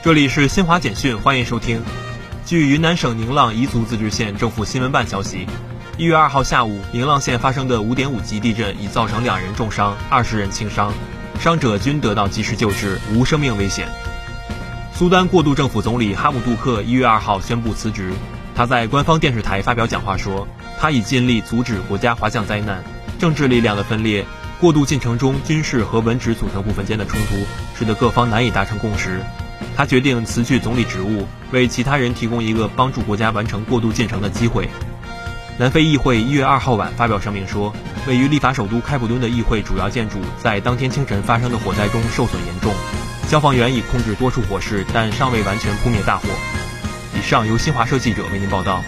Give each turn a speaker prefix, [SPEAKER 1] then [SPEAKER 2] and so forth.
[SPEAKER 1] 这里是新华简讯，欢迎收听。据云南省宁蒗彝族自治县政府新闻办消息，一月二号下午，宁蒗县发生的五点五级地震已造成两人重伤，二十人轻伤，伤者均得到及时救治，无生命危险。苏丹过渡政府总理哈姆杜克一月二号宣布辞职。他在官方电视台发表讲话说，他已尽力阻止国家滑向灾难。政治力量的分裂，过渡进程中军事和文职组成部分间的冲突，使得各方难以达成共识。他决定辞去总理职务，为其他人提供一个帮助国家完成过渡进程的机会。南非议会一月二号晚发表声明说，位于立法首都开普敦的议会主要建筑在当天清晨发生的火灾中受损严重，消防员已控制多处火势，但尚未完全扑灭大火。以上由新华社记者为您报道。